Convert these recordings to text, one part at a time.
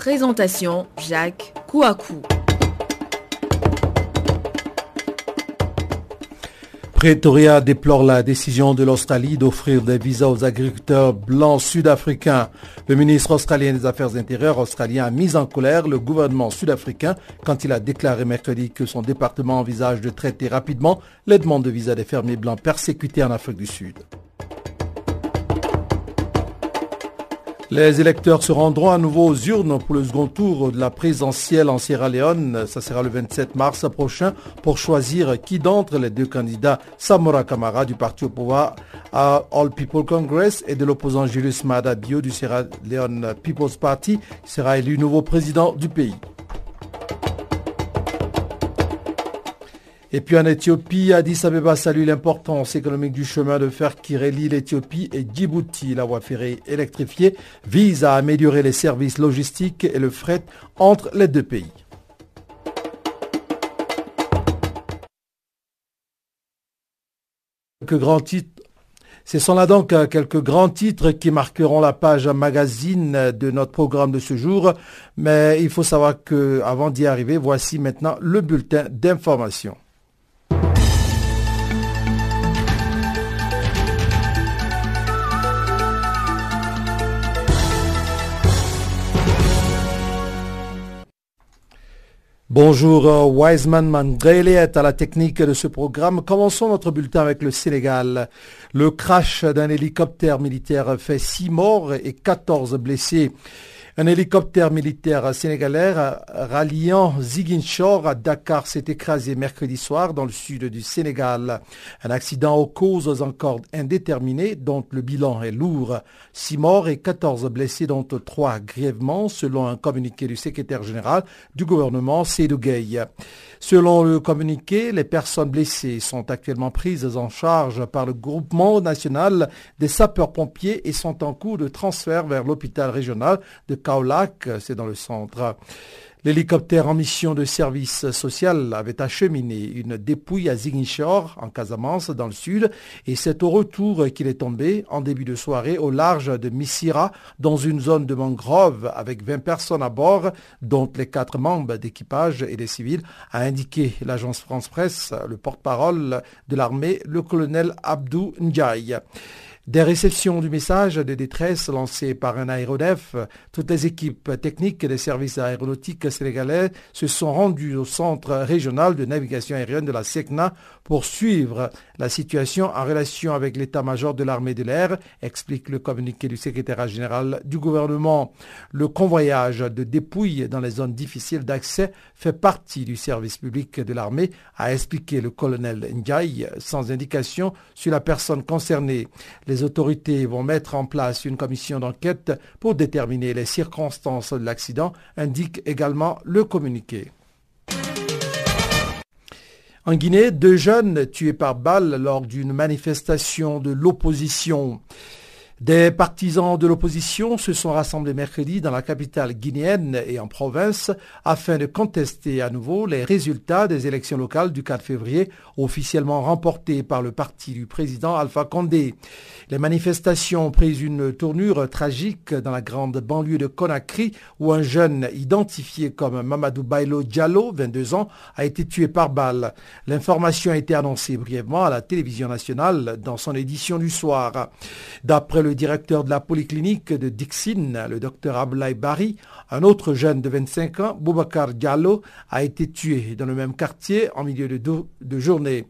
Présentation Jacques Kouakou. Pretoria déplore la décision de l'Australie d'offrir des visas aux agriculteurs blancs sud-africains. Le ministre australien des Affaires intérieures australien a mis en colère le gouvernement sud-africain quand il a déclaré mercredi que son département envisage de traiter rapidement les demandes de visa des fermiers blancs persécutés en Afrique du Sud. Les électeurs se rendront à nouveau aux urnes pour le second tour de la présidentielle en Sierra Leone. Ça sera le 27 mars prochain pour choisir qui d'entre les deux candidats, Samora Kamara du parti au pouvoir à All People Congress et de l'opposant Julius Maada Bio du Sierra Leone People's Party, sera élu nouveau président du pays. Et puis en Éthiopie, Addis Abeba salue l'importance économique du chemin de fer qui relie l'Éthiopie et Djibouti. La voie ferrée électrifiée vise à améliorer les services logistiques et le fret entre les deux pays. Ce sont là donc quelques grands titres qui marqueront la page magazine de notre programme de ce jour. Mais il faut savoir que avant d'y arriver, voici maintenant le bulletin d'information. Bonjour, euh, Wiseman Mandrele est à la technique de ce programme. Commençons notre bulletin avec le Sénégal. Le crash d'un hélicoptère militaire fait 6 morts et 14 blessés. Un hélicoptère militaire sénégalais ralliant Ziguinchor à Dakar s'est écrasé mercredi soir dans le sud du Sénégal. Un accident aux causes encore indéterminées dont le bilan est lourd. Six morts et 14 blessés dont trois grièvement selon un communiqué du secrétaire général du gouvernement Seydou. Selon le communiqué, les personnes blessées sont actuellement prises en charge par le groupement national des sapeurs-pompiers et sont en cours de transfert vers l'hôpital régional de Kaolac, c'est dans le centre. L'hélicoptère en mission de service social avait acheminé une dépouille à Ziguinchor, en Casamance, dans le sud, et c'est au retour qu'il est tombé en début de soirée au large de Missira, dans une zone de mangrove avec 20 personnes à bord, dont les quatre membres d'équipage et des civils, a indiqué l'agence France Presse, le porte-parole de l'armée, le colonel Abdou Ndiaye. Des réceptions du message de détresse lancé par un aéronef, toutes les équipes techniques des services aéronautiques sénégalais se sont rendues au centre régional de navigation aérienne de la SECNA pour suivre la situation en relation avec l'état-major de l'armée de l'air, explique le communiqué du secrétaire général du gouvernement. Le convoyage de dépouilles dans les zones difficiles d'accès fait partie du service public de l'armée, a expliqué le colonel Ndiaye, sans indication sur la personne concernée. Les autorités vont mettre en place une commission d'enquête pour déterminer les circonstances de l'accident, indique également le communiqué. En Guinée, deux jeunes tués par balle lors d'une manifestation de l'opposition. Des partisans de l'opposition se sont rassemblés mercredi dans la capitale guinéenne et en province afin de contester à nouveau les résultats des élections locales du 4 février officiellement remportées par le parti du président Alpha Condé. Les manifestations ont pris une tournure tragique dans la grande banlieue de Conakry où un jeune identifié comme Mamadou Bailo Diallo, 22 ans, a été tué par balle. L'information a été annoncée brièvement à la télévision nationale dans son édition du soir. D'après le le directeur de la polyclinique de Dixine, le docteur Ablaï Bari, un autre jeune de 25 ans, Boubacar Diallo, a été tué dans le même quartier en milieu de, journée.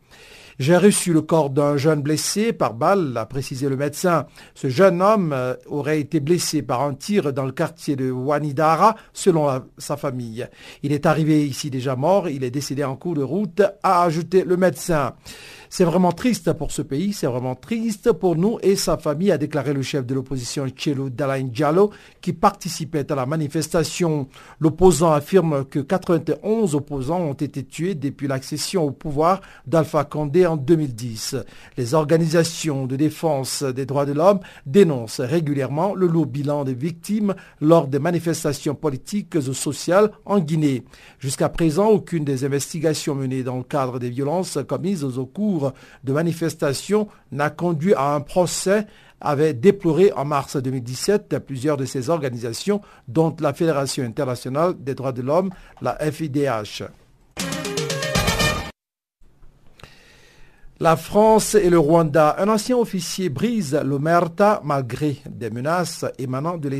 J'ai reçu le corps d'un jeune blessé par balle, a précisé le médecin. Ce jeune homme euh, aurait été blessé par un tir dans le quartier de Wanidara, selon sa famille. Il est arrivé ici déjà mort, il est décédé en cours de route, a ajouté le médecin. C'est vraiment triste pour ce pays, c'est vraiment triste pour nous et sa famille, a déclaré le chef de l'opposition Chelo Dalain Diallo, qui participait à la manifestation. L'opposant affirme que 91 opposants ont été tués depuis l'accession au pouvoir d'Alpha Condé en 2010. Les organisations de défense des droits de l'homme dénoncent régulièrement le lourd bilan des victimes lors des manifestations politiques ou sociales en Guinée. Jusqu'à présent, aucune des investigations menées dans le cadre des violences commises au cours de manifestations n'a conduit à un procès avait déploré en mars 2017 plusieurs de ces organisations, dont la Fédération internationale des droits de l'homme, la FIDH. La France et le Rwanda, un ancien officier brise l'Omerta malgré des menaces émanant de,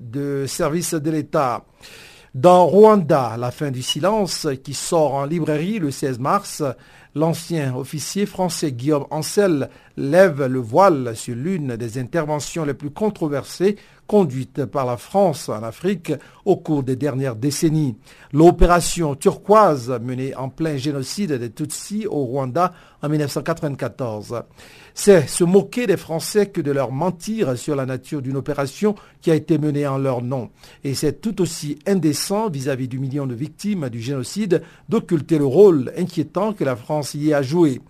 de services de l'État. Dans Rwanda, la fin du silence, qui sort en librairie le 16 mars, l'ancien officier français Guillaume Ancel lève le voile sur l'une des interventions les plus controversées conduites par la France en Afrique au cours des dernières décennies. L'opération turquoise menée en plein génocide des Tutsis au Rwanda en 1994. C'est se moquer des Français que de leur mentir sur la nature d'une opération qui a été menée en leur nom. Et c'est tout aussi indécent vis-à-vis du million de victimes du génocide d'occulter le rôle inquiétant que la France y a joué.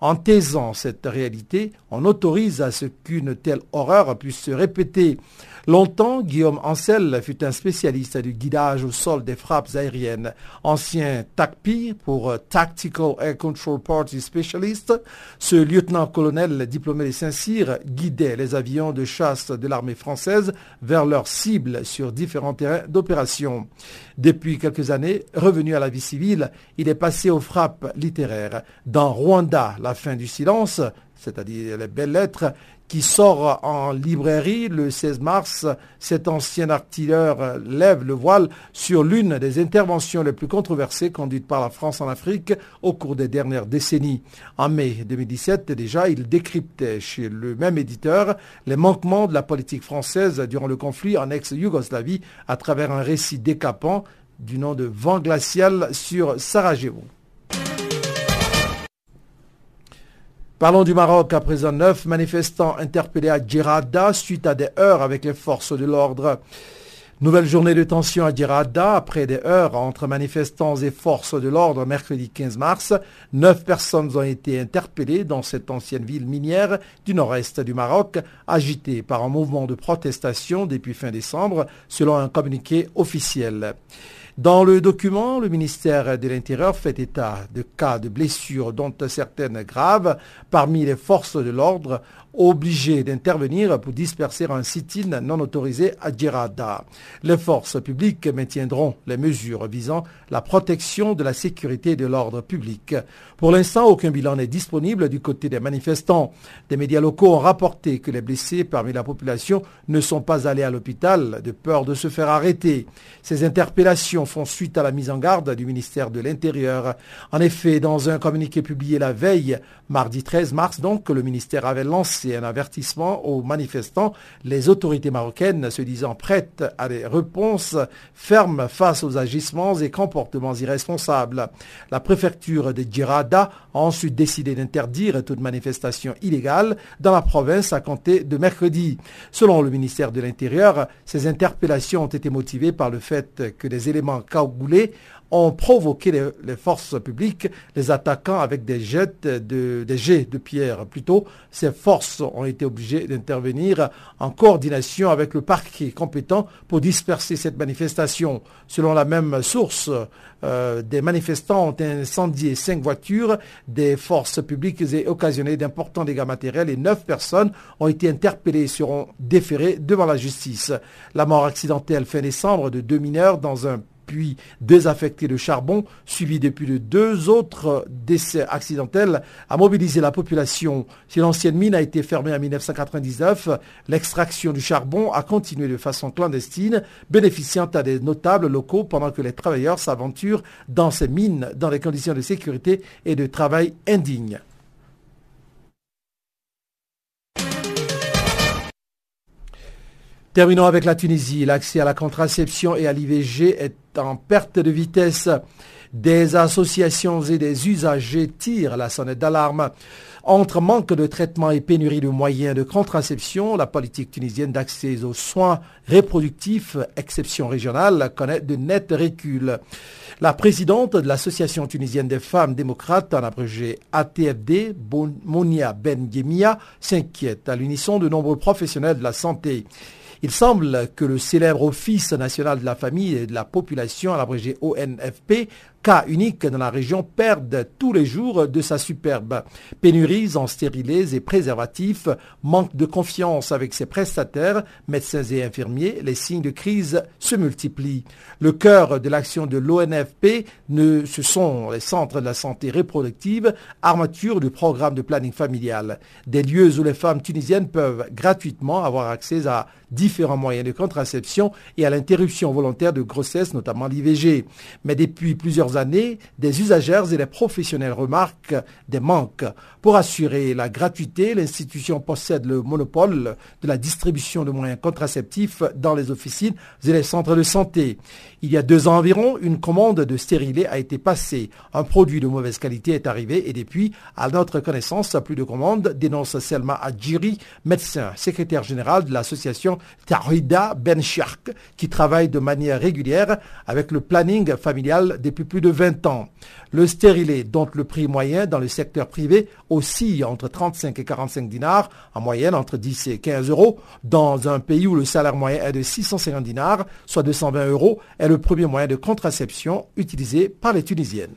En taisant cette réalité, on autorise à ce qu'une telle horreur puisse se répéter. Longtemps, Guillaume Ancel fut un spécialiste du guidage au sol des frappes aériennes. Ancien TACPI pour Tactical Air Control Party Specialist, ce lieutenant-colonel diplômé de Saint-Cyr guidait les avions de chasse de l'armée française vers leurs cibles sur différents terrains d'opération. Depuis quelques années, revenu à la vie civile, il est passé aux frappes littéraires. Dans Rwanda, la fin du silence, c'est-à-dire les belles lettres, qui sort en librairie le 16 mars. Cet ancien artilleur lève le voile sur l'une des interventions les plus controversées conduites par la France en Afrique au cours des dernières décennies. En mai 2017, déjà, il décryptait chez le même éditeur les manquements de la politique française durant le conflit en ex-Yougoslavie à travers un récit décapant du nom de Vent glacial sur Sarajevo. Parlons du Maroc. À présent, neuf manifestants interpellés à Djerada suite à des heurts avec les forces de l'ordre. Nouvelle journée de tension à Djerada après des heurts entre manifestants et forces de l'ordre mercredi 15 mars. Neuf personnes ont été interpellées dans cette ancienne ville minière du nord-est du Maroc, agitée par un mouvement de protestation depuis fin décembre, selon un communiqué officiel. Dans le document, le ministère de l'Intérieur fait état de cas de blessures, dont certaines graves, parmi les forces de l'ordre obligés d'intervenir pour disperser un sit-in non autorisé à Djerada. Les forces publiques maintiendront les mesures visant la protection de la sécurité et de l'ordre public. Pour l'instant, aucun bilan n'est disponible du côté des manifestants. Des médias locaux ont rapporté que les blessés parmi la population ne sont pas allés à l'hôpital de peur de se faire arrêter. Ces interpellations font suite à la mise en garde du ministère de l'Intérieur. En effet, dans un communiqué publié la veille, mardi 13 mars donc, le ministère avait lancé c'est un avertissement aux manifestants, les autorités marocaines se disant prêtes à des réponses fermes face aux agissements et comportements irresponsables. La préfecture de Djerada a ensuite décidé d'interdire toute manifestation illégale dans la province à compter de mercredi. Selon le ministère de l'Intérieur, ces interpellations ont été motivées par le fait que des éléments cagoulés ont provoqué les, forces publiques, les attaquant avec des jets de, des jets de pierre. Plutôt, ces forces ont été obligées d'intervenir en coordination avec le parquet compétent pour disperser cette manifestation. Selon la même source, euh, des manifestants ont incendié cinq voitures des forces publiques et occasionné d'importants dégâts matériels et neuf personnes ont été interpellées et seront déférées devant la justice. La mort accidentelle fin décembre de deux mineurs dans un puis désaffecté de charbon, suivi depuis de deux autres décès accidentels, a mobilisé la population. Si l'ancienne mine a été fermée en 1999, l'extraction du charbon a continué de façon clandestine, bénéficiant à des notables locaux pendant que les travailleurs s'aventurent dans ces mines dans des conditions de sécurité et de travail indignes. Terminons avec la Tunisie. L'accès à la contraception et à l'IVG est en perte de vitesse. Des associations et des usagers tirent la sonnette d'alarme. Entre manque de traitement et pénurie de moyens de contraception, la politique tunisienne d'accès aux soins reproductifs, exception régionale, connaît de nets reculs. La présidente de l'Association tunisienne des femmes démocrates, en abrégé ATFD, Monia Ben s'inquiète à l'unisson de nombreux professionnels de la santé. Il semble que le célèbre Office national de la famille et de la population, à l'abrégé ONFP, cas unique dans la région, perdent tous les jours de sa superbe. Pénuries en stérilés et préservatifs, manque de confiance avec ses prestataires, médecins et infirmiers, les signes de crise se multiplient. Le cœur de l'action de l'ONFP, ce sont les centres de la santé reproductive, armature du programme de planning familial. Des lieux où les femmes tunisiennes peuvent gratuitement avoir accès à différents moyens de contraception et à l'interruption volontaire de grossesse, notamment l'IVG. Mais depuis plusieurs années, des usagères et des professionnels remarquent des manques. Pour assurer la gratuité, l'institution possède le monopole de la distribution de moyens contraceptifs dans les officines et les centres de santé. Il y a deux ans environ, une commande de stérilé a été passée. Un produit de mauvaise qualité est arrivé et depuis, à notre connaissance, plus de commandes, dénonce Selma Adjiri, médecin, secrétaire général de l'association Tahida Ben qui travaille de manière régulière avec le planning familial depuis plus de 20 ans. Le stérilet, dont le prix moyen dans le secteur privé oscille entre 35 et 45 dinars, en moyenne entre 10 et 15 euros, dans un pays où le salaire moyen est de 650 dinars, soit 220 euros, est le premier moyen de contraception utilisé par les Tunisiennes.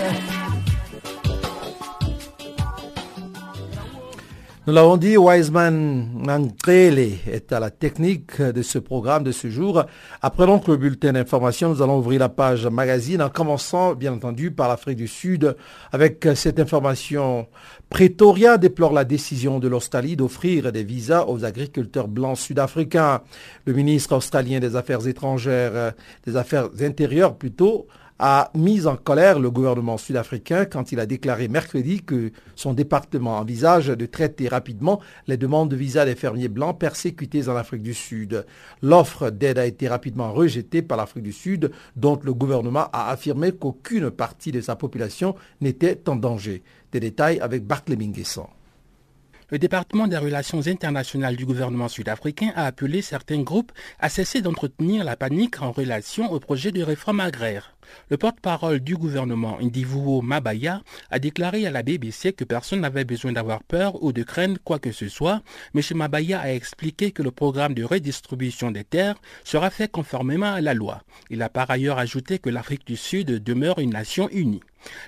Nous l'avons dit, Wiseman Mangrele est à la technique de ce programme de ce jour. Après donc le bulletin d'information, nous allons ouvrir la page magazine en commençant bien entendu par l'Afrique du Sud avec cette information. Pretoria déplore la décision de l'Australie d'offrir des visas aux agriculteurs blancs sud-africains. Le ministre australien des Affaires étrangères, des Affaires intérieures plutôt, a mis en colère le gouvernement sud-africain quand il a déclaré mercredi que son département envisage de traiter rapidement les demandes de visa des fermiers blancs persécutés en Afrique du Sud. L'offre d'aide a été rapidement rejetée par l'Afrique du Sud, dont le gouvernement a affirmé qu'aucune partie de sa population n'était en danger. Des détails avec Barclay Minguesson. Le département des relations internationales du gouvernement sud-africain a appelé certains groupes à cesser d'entretenir la panique en relation au projet de réforme agraire. Le porte-parole du gouvernement, Indivuo Mabaya, a déclaré à la BBC que personne n'avait besoin d'avoir peur ou de craindre quoi que ce soit. M. Mabaya a expliqué que le programme de redistribution des terres sera fait conformément à la loi. Il a par ailleurs ajouté que l'Afrique du Sud demeure une nation unie.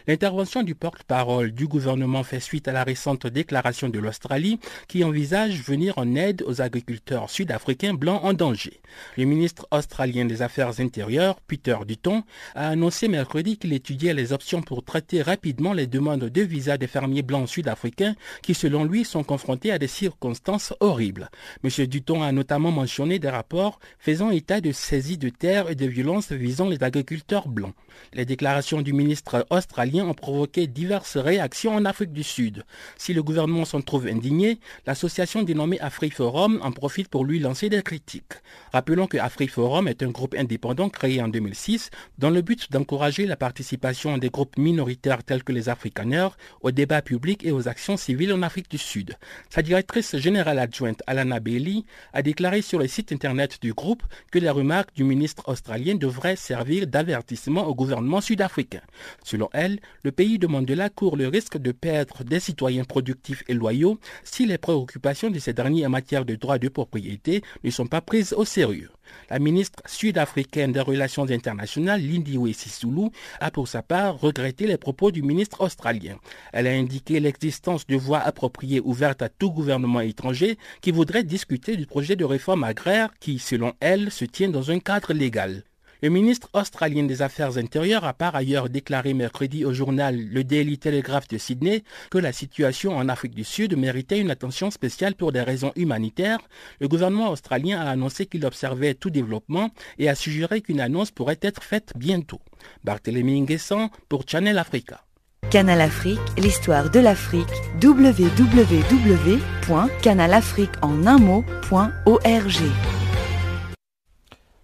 L'intervention du porte-parole du gouvernement fait suite à la récente déclaration de l'Australie qui envisage venir en aide aux agriculteurs sud-africains blancs en danger. Le ministre australien des Affaires intérieures, Peter Dutton, a annoncé mercredi qu'il étudiait les options pour traiter rapidement les demandes de visa des fermiers blancs sud-africains qui, selon lui, sont confrontés à des circonstances horribles. M. Dutton a notamment mentionné des rapports faisant état de saisies de terres et de violences visant les agriculteurs blancs. Les déclarations du ministre australien ont provoqué diverses réactions en Afrique du Sud. Si le gouvernement s'en trouve indigné, l'association dénommée AfriForum en profite pour lui lancer des critiques. Rappelons que AfriForum est un groupe indépendant créé en 2006 dont le but d'encourager la participation des groupes minoritaires tels que les Afrikaners au débat public et aux actions civiles en Afrique du Sud. Sa directrice générale adjointe Alana Bailey a déclaré sur le site internet du groupe que les remarques du ministre australien devraient servir d'avertissement au gouvernement sud-africain. Selon elle, le pays de Mandela court le risque de perdre des citoyens productifs et loyaux si les préoccupations de ces derniers en matière de droits de propriété ne sont pas prises au sérieux. La ministre sud-africaine des Relations internationales, Lindiwe Sisulu, a pour sa part regretté les propos du ministre australien. Elle a indiqué l'existence de voies appropriées ouvertes à tout gouvernement étranger qui voudrait discuter du projet de réforme agraire qui, selon elle, se tient dans un cadre légal. Le ministre australien des Affaires intérieures a par ailleurs déclaré mercredi au journal Le Daily Telegraph de Sydney que la situation en Afrique du Sud méritait une attention spéciale pour des raisons humanitaires. Le gouvernement australien a annoncé qu'il observait tout développement et a suggéré qu'une annonce pourrait être faite bientôt. Barthélémy Nguessan pour Channel Africa. Canal Afrique, l'histoire de l'Afrique, www.canalafriqueenunmot.org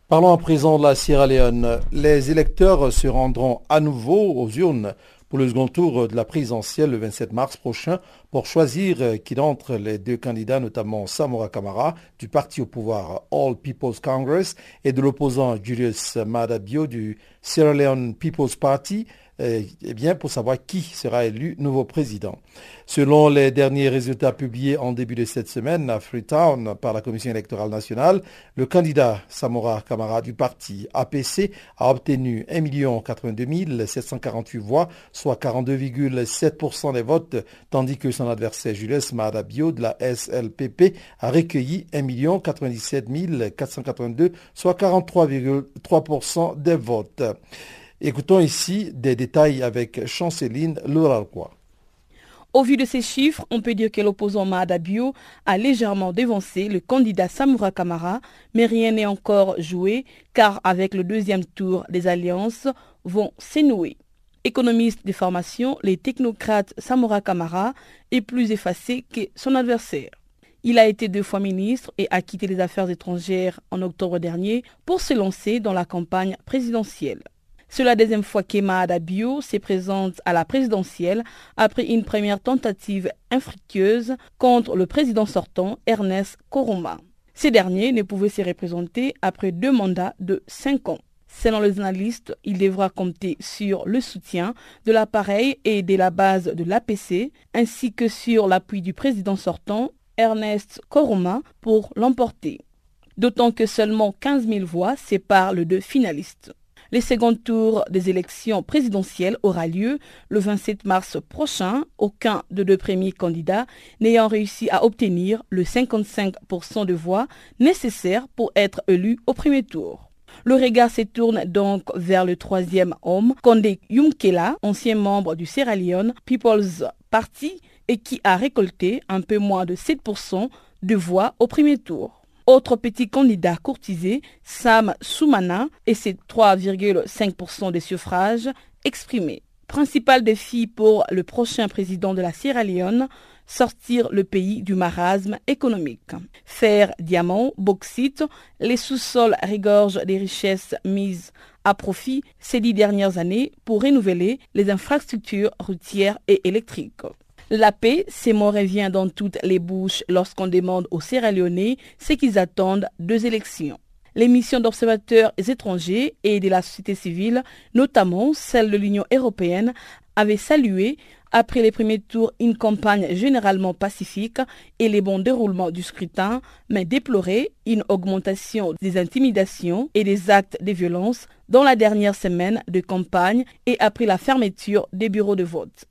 Parlons à présent de la Sierra Leone. Les électeurs se rendront à nouveau aux urnes pour le second tour de la présidentielle le 27 mars prochain pour choisir qui d'entre les deux candidats, notamment Samora Kamara du parti au pouvoir All People's Congress et de l'opposant Julius Madabio du Sierra Leone People's Party, eh, eh bien, pour savoir qui sera élu nouveau président. Selon les derniers résultats publiés en début de cette semaine à Freetown par la Commission électorale nationale, le candidat Samora Kamara du parti APC a obtenu 1 82 748 voix, soit 42,7% des votes, tandis que son adversaire Julius Madabio de la SLPP a recueilli 1 97 482, soit 43,3% des votes. Écoutons ici des détails avec Chanceline Louralquois. Au vu de ces chiffres, on peut dire que l'opposant Mahadabio a légèrement dévancé le candidat Samura Kamara, mais rien n'est encore joué car avec le deuxième tour, des alliances vont s'énouer. Économiste de formation, les technocrates Samura Kamara est plus effacé que son adversaire. Il a été deux fois ministre et a quitté les affaires étrangères en octobre dernier pour se lancer dans la campagne présidentielle. C'est la deuxième fois qu'Emma Adabio se présente à la présidentielle après une première tentative infructueuse contre le président sortant Ernest Koroma. Ces derniers ne pouvaient se représenter après deux mandats de cinq ans. Selon les analystes, il devra compter sur le soutien de l'appareil et de la base de l'APC, ainsi que sur l'appui du président sortant, Ernest Koroma, pour l'emporter. D'autant que seulement 15 000 voix séparent les deux finalistes. Le second tour des élections présidentielles aura lieu le 27 mars prochain, aucun de deux premiers candidats n'ayant réussi à obtenir le 55% de voix nécessaires pour être élu au premier tour. Le regard se tourne donc vers le troisième homme, Kondé Yumkela, ancien membre du Sierra Leone People's Party et qui a récolté un peu moins de 7% de voix au premier tour. Autre petit candidat courtisé, Sam Soumana, et ses 3,5% des suffrages exprimés. Principal défi pour le prochain président de la Sierra Leone, sortir le pays du marasme économique. Fer, diamant, bauxite, les sous-sols regorgent des richesses mises à profit ces dix dernières années pour renouveler les infrastructures routières et électriques. La paix, ces mots revient dans toutes les bouches lorsqu'on demande aux Sierra Leone ce qu'ils attendent deux élections. Les missions d'observateurs étrangers et de la société civile, notamment celle de l'Union européenne, avaient salué après les premiers tours une campagne généralement pacifique et les bons déroulements du scrutin, mais déploré une augmentation des intimidations et des actes de violence dans la dernière semaine de campagne et après la fermeture des bureaux de vote.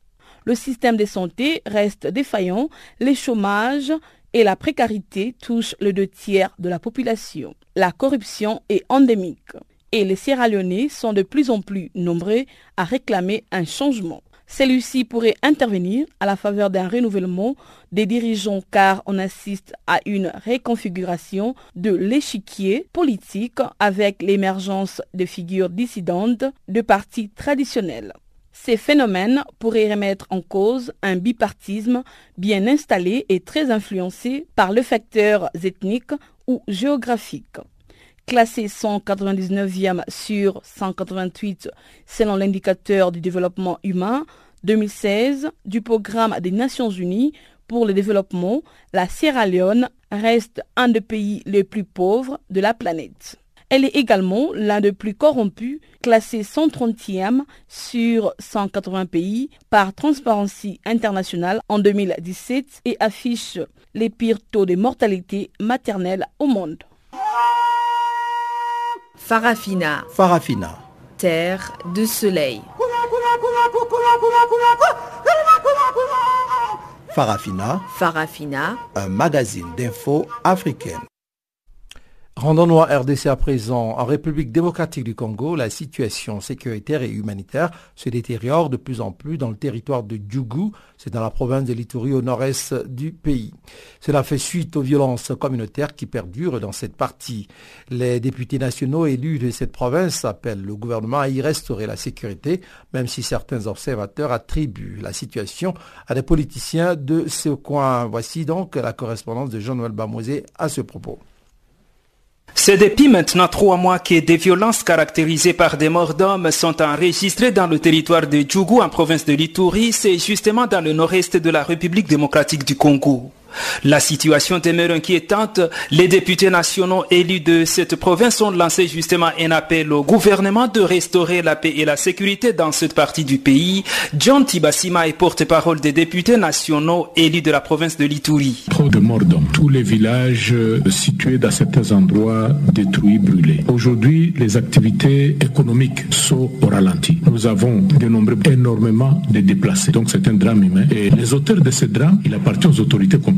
Le système de santé reste défaillant, les chômages et la précarité touchent le deux tiers de la population. La corruption est endémique et les Sierra Leone sont de plus en plus nombreux à réclamer un changement. Celui-ci pourrait intervenir à la faveur d'un renouvellement des dirigeants car on assiste à une réconfiguration de l'échiquier politique avec l'émergence de figures dissidentes de partis traditionnels. Ces phénomènes pourraient remettre en cause un bipartisme bien installé et très influencé par le facteur ethnique ou géographique. classé 199e sur 188 selon l'indicateur du développement humain 2016 du programme des Nations Unies pour le développement, la Sierra Leone reste un des pays les plus pauvres de la planète. Elle est également l'un des plus corrompus, classé 130e sur 180 pays par Transparency International en 2017 et affiche les pires taux de mortalité maternelle au monde. Farafina. Farafina. Terre de soleil. Farafina. Farafina. Un magazine d'infos africaine. Rendons-nous à RDC à présent. En République démocratique du Congo, la situation sécuritaire et humanitaire se détériore de plus en plus dans le territoire de Djougou, c'est dans la province de l'Itourie au nord-est du pays. Cela fait suite aux violences communautaires qui perdurent dans cette partie. Les députés nationaux élus de cette province appellent le gouvernement à y restaurer la sécurité, même si certains observateurs attribuent la situation à des politiciens de ce coin. Voici donc la correspondance de Jean-Noël Bamosé à ce propos. C'est depuis maintenant trois mois que des violences caractérisées par des morts d'hommes sont enregistrées dans le territoire de Djougou en province de Lituri, c'est justement dans le nord-est de la République démocratique du Congo. La situation demeure inquiétante. Les députés nationaux élus de cette province ont lancé justement un appel au gouvernement de restaurer la paix et la sécurité dans cette partie du pays. John Tibasima est porte-parole des députés nationaux élus de la province de Lituri. Trop de morts dans tous les villages euh, situés dans certains endroits détruits, brûlés. Aujourd'hui, les activités économiques sont au ralenti. Nous avons dénombré énormément de déplacés. Donc c'est un drame humain. Et les auteurs de ce drame, il appartient aux autorités compétentes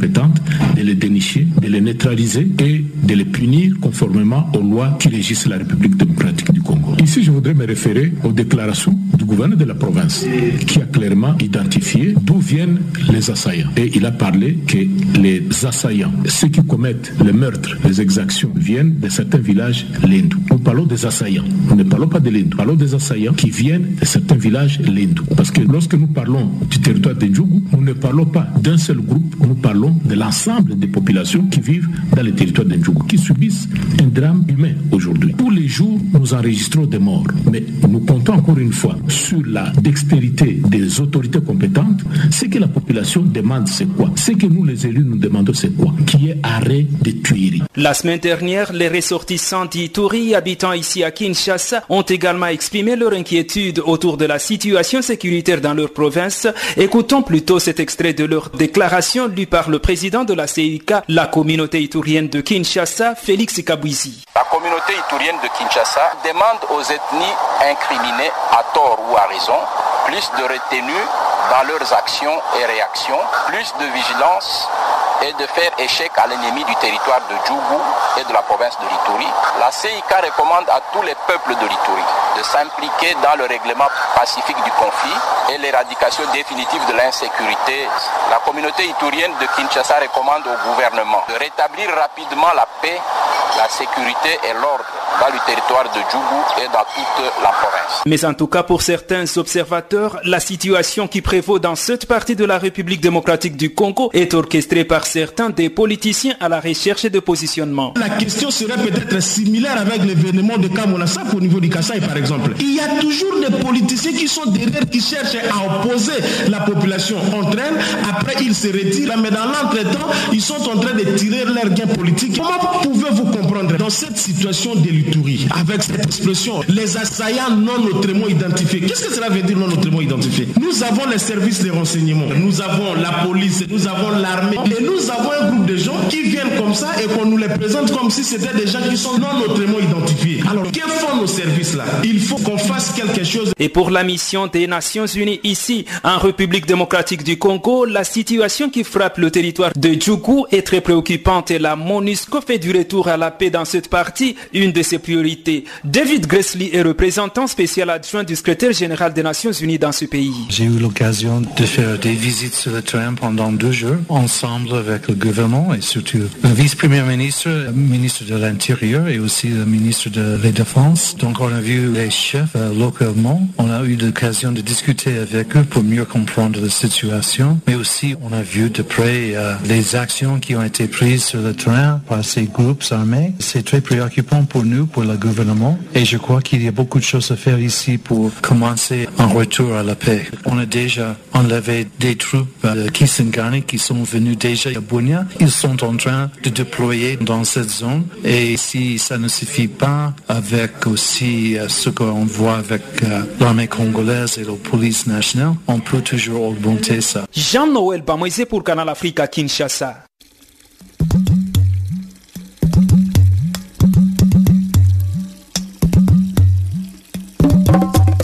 de les dénicher, de les neutraliser et de les punir conformément aux lois qui régissent la République démocratique du Congo. Ici, je voudrais me référer aux déclarations du gouverneur de la province qui a clairement identifié d'où viennent les assaillants. Et il a parlé que les assaillants, ceux qui commettent les meurtres, les exactions, viennent de certains villages lindous. Nous parlons des assaillants. Nous ne parlons pas de lindous. Nous parlons des assaillants qui viennent de certains villages lindous. Parce que lorsque nous parlons du territoire de Ndjougou, nous ne parlons pas d'un seul groupe, nous parlons de l'ensemble des populations qui vivent dans les territoires d'Endjougou, qui subissent un drame humain aujourd'hui. Tous les jours, nous enregistrons des morts, mais nous comptons encore une fois sur la dextérité des autorités compétentes. Ce que la population demande, c'est quoi? Ce que nous, les élus, nous demandons, c'est quoi? Qui est arrêt des tueries. La semaine dernière, les ressortissants d'Ituri habitant ici à Kinshasa ont également exprimé leur inquiétude autour de la situation sécuritaire dans leur province. Écoutons plutôt cet extrait de leur déclaration lue par le président de la CIK, la communauté iturienne de Kinshasa, Félix Kabouizi. La communauté iturienne de Kinshasa demande aux ethnies incriminées, à tort ou à raison, plus de retenue dans leurs actions et réactions, plus de vigilance et de faire échec à l'ennemi du territoire de Djougou et de la province de l'Ituri. La CIK recommande à tous les peuples de l'Ituri de s'impliquer dans le règlement pacifique du conflit et l'éradication définitive de l'insécurité. La communauté iturienne de Kinshasa recommande au gouvernement de rétablir rapidement la paix, la sécurité et l'ordre dans le territoire de Djougou et dans toute la province. Mais en tout cas, pour certains observateurs, la situation qui prévaut dans cette partie de la République démocratique du Congo est orchestrée par certains des politiciens à la recherche de positionnement. La question serait peut-être similaire avec l'événement de Kamonasap au niveau du Kassai par exemple. Il y a toujours des politiciens qui sont derrière, qui cherchent à opposer la population entre elles. Après, ils se retirent. Mais dans l'entretemps, ils sont en train de tirer leur gain politique. Comment pouvez-vous comprendre dans cette situation de avec cette expression, les assaillants non autrement identifiés Qu'est-ce que cela veut dire non autrement identifiés? Nous avons les services de renseignement, nous avons la police, nous avons l'armée, et nous avons un groupe de gens qui viennent comme ça et qu'on nous les présente comme si c'était des gens qui sont non autrement identifiés. Alors, que font nos services là? Il faut qu'on fasse quelque chose. Et pour la mission des Nations Unies ici, en République démocratique du Congo, la situation qui frappe le territoire de Djougou est très préoccupante et la MONUSCO fait du retour à la paix dans cette partie une de ses priorités. David Gressly est représentant spécial adjoint du secrétaire général des Nations Unies dans ce pays. J'ai eu l'occasion de faire des visites sur le terrain pendant deux jours, ensemble avec le gouvernement et surtout le vice-premier ministre, le ministre de l'Intérieur et aussi le ministre de la Défense. Donc on a vu les chefs euh, localement. On a eu l'occasion de discuter avec eux pour mieux comprendre la situation. Mais aussi on a vu de près euh, les actions qui ont été prises sur le terrain par ces groupes armés. C'est très préoccupant pour nous, pour le gouvernement. Et je crois qu'il y a beaucoup de choses à faire ici pour commencer un retour à la paix. On a déjà enlevé des troupes de Kisangani qui sont venus déjà à Bunia. Ils sont en train de déployer dans cette zone. Et si ça ne suffit pas, avec aussi euh, ce qu'on voit avec euh, l'armée congolaise et la police nationale, on peut toujours augmenter ça. Jean-Noël Bamoisé pour Canal Africa Kinshasa.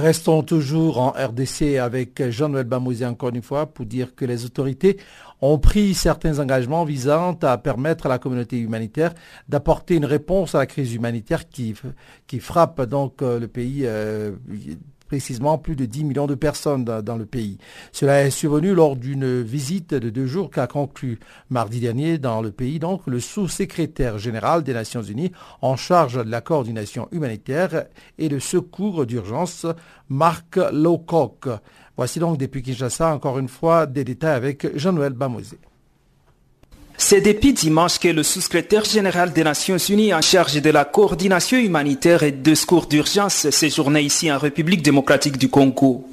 Restons toujours en RDC avec Jean-Noël Bamouzé encore une fois pour dire que les autorités ont pris certains engagements visant à permettre à la communauté humanitaire d'apporter une réponse à la crise humanitaire qui, qui frappe donc euh, le pays euh, précisément plus de 10 millions de personnes dans, le pays. Cela est survenu lors d'une visite de deux jours qu'a conclu mardi dernier dans le pays donc le sous-secrétaire général des Nations Unies en charge de la coordination humanitaire et de secours d'urgence, Marc Lowcock. Voici donc depuis Kinshasa encore une fois des détails avec Jean-Noël Bamosé. C'est depuis dimanche que le sous-secrétaire général des Nations Unies en charge de la coordination humanitaire et de secours d'urgence séjournait ici en République démocratique du Congo.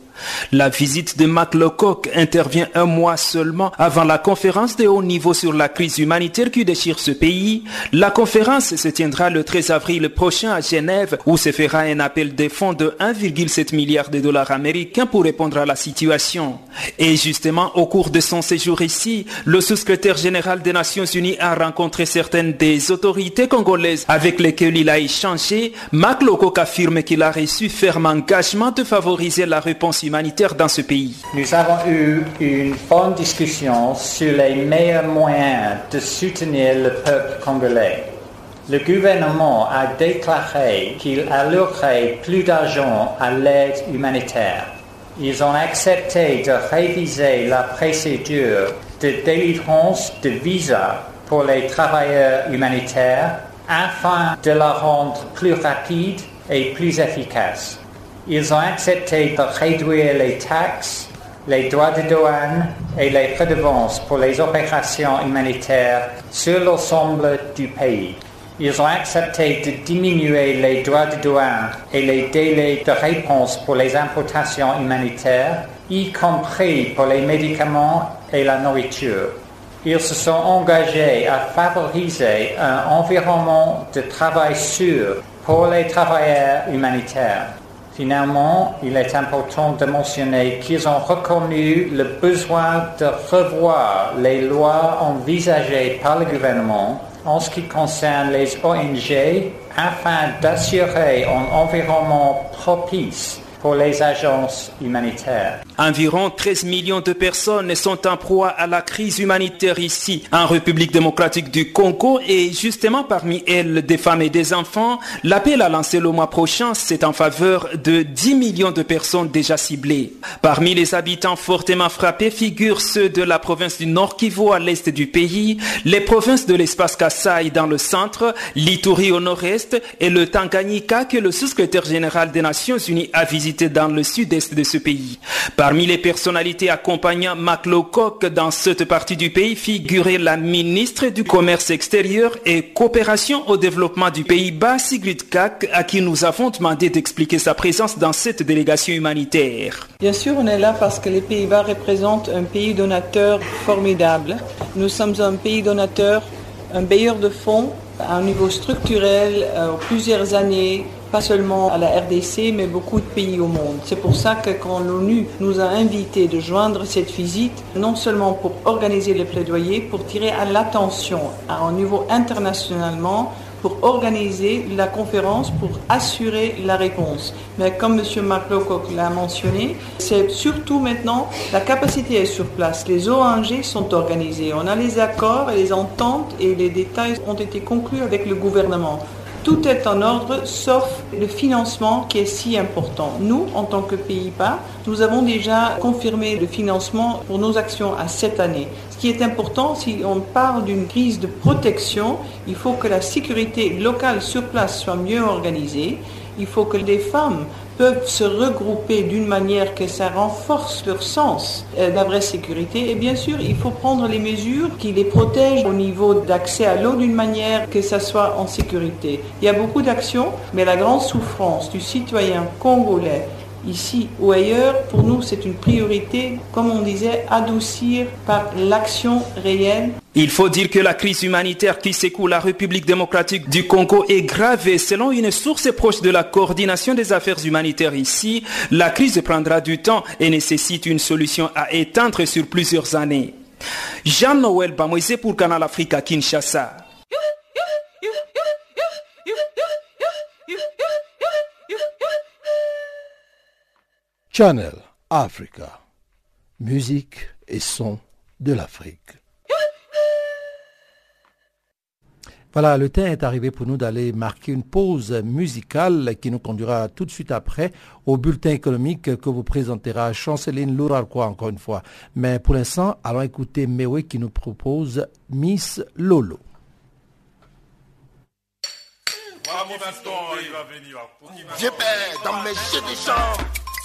La visite de Mac Lecoq intervient un mois seulement avant la conférence de haut niveau sur la crise humanitaire qui déchire ce pays. La conférence se tiendra le 13 avril prochain à Genève où se fera un appel de fonds de 1,7 milliard de dollars américains pour répondre à la situation. Et justement, au cours de son séjour ici, le sous-secrétaire général des Nations Unies a rencontré certaines des autorités congolaises avec lesquelles il a échangé. Mac Lecoq affirme qu'il a reçu ferme engagement de favoriser la réponse Nous avons eu une bonne discussion sur les meilleurs moyens de soutenir le peuple congolais. Le gouvernement a déclaré qu'il allouerait plus d'argent à l'aide humanitaire. Ils ont accepté de réviser la procédure de délivrance de visa pour les travailleurs humanitaires afin de la rendre plus rapide et plus efficace. Ils ont accepté de réduire les taxes, les droits de douane et les redevances pour les opérations humanitaires sur l'ensemble du pays. Ils ont accepté de diminuer les droits de douane et les délais de réponse pour les importations humanitaires, y compris pour les médicaments et la nourriture. Ils se sont engagés à favoriser un environnement de travail sûr pour les travailleurs humanitaires. Finalement, il est important de mentionner qu'ils ont reconnu le besoin de revoir les lois envisagées par le gouvernement en ce qui concerne les ONG afin d'assurer un environnement propice pour les agences humanitaires. Environ 13 millions de personnes sont en proie à la crise humanitaire ici, en République démocratique du Congo, et justement parmi elles des femmes et des enfants. L'appel à lancer le mois prochain, c'est en faveur de 10 millions de personnes déjà ciblées. Parmi les habitants fortement frappés figurent ceux de la province du Nord Kivu à l'est du pays, les provinces de l'espace Kassai dans le centre, l'Ituri au nord-est et le Tanganyika que le sous-secrétaire général des Nations Unies a visité dans le sud-est de ce pays. Parmi les personnalités accompagnant MacLocock dans cette partie du pays figurait la ministre du Commerce extérieur et coopération au développement du Pays-Bas, Sigrid Kak, à qui nous avons demandé d'expliquer sa présence dans cette délégation humanitaire. Bien sûr, on est là parce que les Pays-Bas représentent un pays donateur formidable. Nous sommes un pays donateur, un bailleur de fonds à un niveau structurel, euh, plusieurs années, pas seulement à la RDC, mais beaucoup de pays au monde. C'est pour ça que quand l'ONU nous a invités de joindre cette visite, non seulement pour organiser le plaidoyer, pour tirer à l'attention à un niveau internationalement, pour organiser la conférence, pour assurer la réponse. Mais comme M. Marc l'a mentionné, c'est surtout maintenant la capacité est sur place. Les ONG sont organisées. On a les accords et les ententes et les détails ont été conclus avec le gouvernement. Tout est en ordre sauf le financement qui est si important. Nous, en tant que Pays-Bas, nous avons déjà confirmé le financement pour nos actions à cette année. Ce qui est important, si on parle d'une crise de protection, il faut que la sécurité locale sur place soit mieux organisée. Il faut que les femmes peuvent se regrouper d'une manière que ça renforce leur sens euh, de vraie sécurité. Et bien sûr, il faut prendre les mesures qui les protègent au niveau d'accès à l'eau d'une manière que ça soit en sécurité. Il y a beaucoup d'actions, mais la grande souffrance du citoyen congolais ici ou ailleurs, pour nous, c'est une priorité, comme on disait, adoucir par l'action réelle. Il faut dire que la crise humanitaire qui secoue la République démocratique du Congo est grave selon une source proche de la coordination des affaires humanitaires ici, la crise prendra du temps et nécessite une solution à éteindre sur plusieurs années. Jean-Noël Bamoise pour Canal Africa Kinshasa. Channel Africa. Musique et son de l'Afrique. Voilà, le temps est arrivé pour nous d'aller marquer une pause musicale qui nous conduira tout de suite après au bulletin économique que vous présentera Chanceline Lourarquois encore une fois. Mais pour l'instant, allons écouter Mewe qui nous propose Miss Lolo. dans mes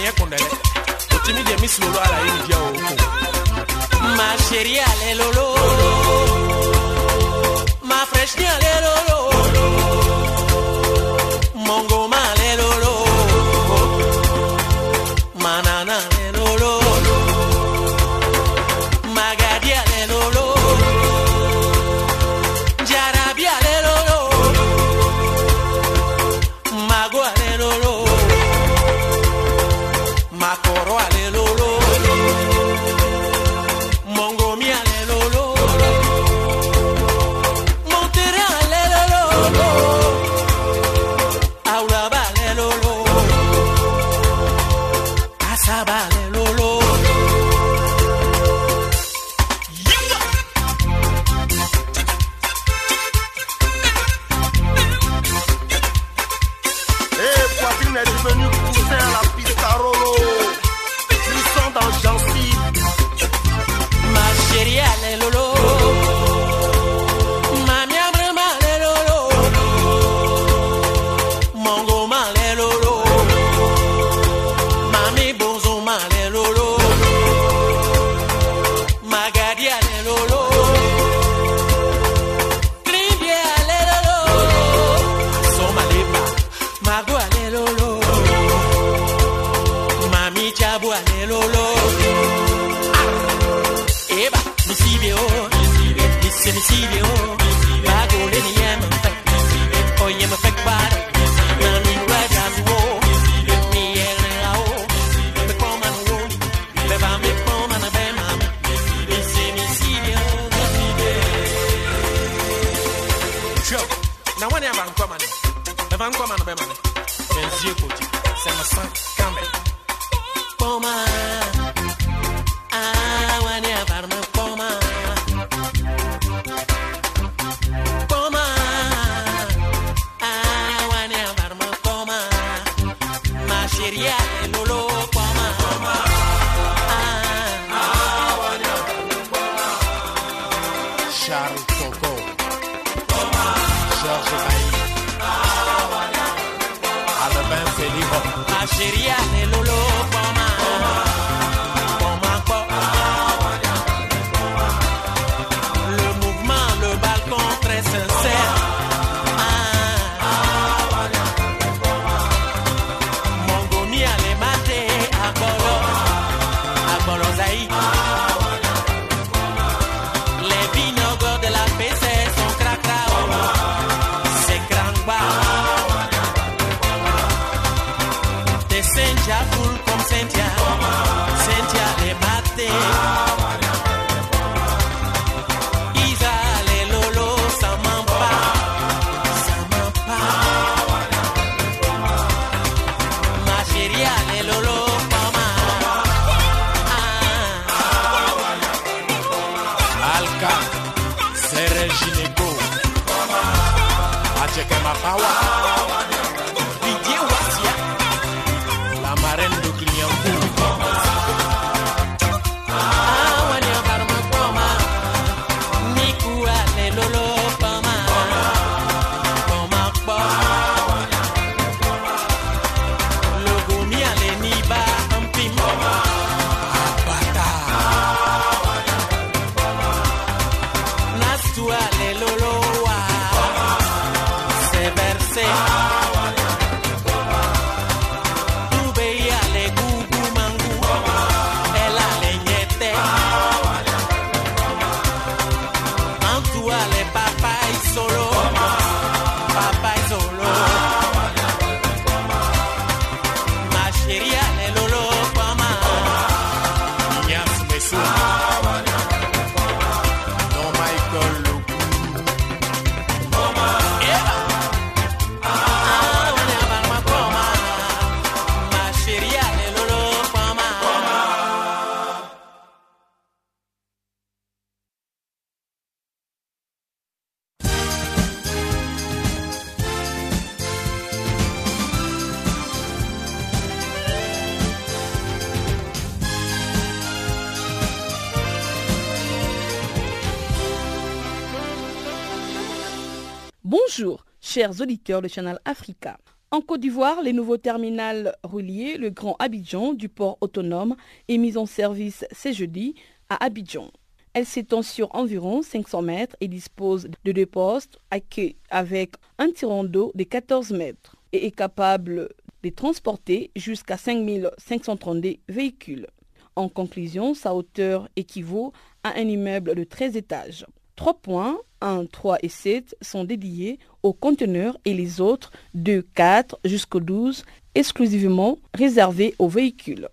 neɛ kun ma lolo ma fresh lolo. twelve na wọn ni abankwa ma no abankwa ma no bɛ ma no bɛnzie koti sɛmɛsan kambɛ kpɔma awa ni abarima kpɔ. Auditeurs de Channel Africa. En Côte d'Ivoire, les nouveaux terminals reliés, le Grand Abidjan du port autonome, est mis en service ce jeudi à Abidjan. Elle s'étend sur environ 500 mètres et dispose de deux postes accueillis avec un tirant d'eau de 14 mètres et est capable de transporter jusqu'à 5532 véhicules. En conclusion, sa hauteur équivaut à un immeuble de 13 étages. Trois points, 1, 3 et 7, sont dédiés aux conteneurs et les autres, de 4 jusqu'au 12, exclusivement réservés aux véhicules.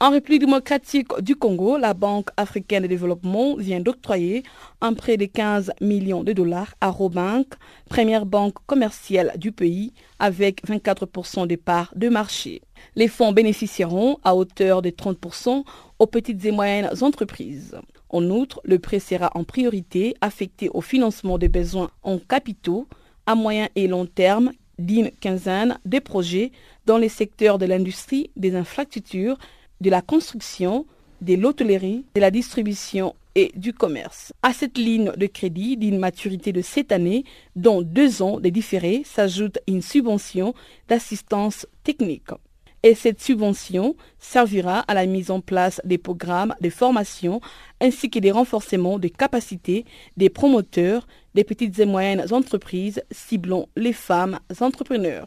En République démocratique du Congo, la Banque africaine de développement vient d'octroyer un prêt de 15 millions de dollars à Robank, première banque commerciale du pays, avec 24% des parts de marché. Les fonds bénéficieront à hauteur de 30% aux petites et moyennes entreprises. En outre, le prêt sera en priorité affecté au financement des besoins en capitaux à moyen et long terme d'une quinzaine de projets dans les secteurs de l'industrie, des infrastructures, de la construction, de l'hôtellerie, de la distribution et du commerce. À cette ligne de crédit d'une maturité de 7 années, dont deux ans de différé, s'ajoute une subvention d'assistance technique et cette subvention servira à la mise en place des programmes de formation ainsi que des renforcements des capacités des promoteurs des petites et moyennes entreprises ciblant les femmes entrepreneurs.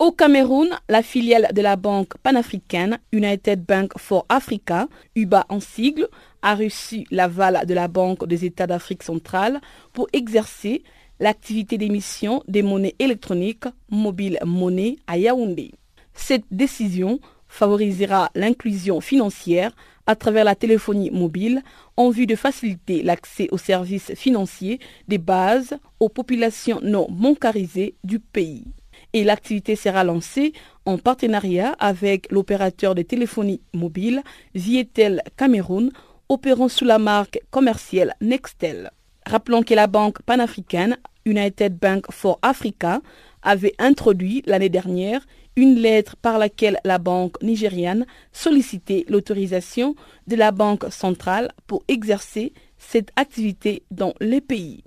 Au Cameroun, la filiale de la banque panafricaine United Bank for Africa, UBA en sigle, a reçu l'aval de la Banque des États d'Afrique centrale pour exercer l'activité d'émission des monnaies électroniques mobile monnaie à Yaoundé. Cette décision favorisera l'inclusion financière à travers la téléphonie mobile en vue de faciliter l'accès aux services financiers des bases aux populations non bancarisées du pays. Et l'activité sera lancée en partenariat avec l'opérateur de téléphonie mobile Vietel Cameroun, opérant sous la marque commerciale Nextel. Rappelons que la banque panafricaine United Bank for Africa avait introduit l'année dernière une lettre par laquelle la banque nigériane sollicitait l'autorisation de la Banque centrale pour exercer cette activité dans les pays.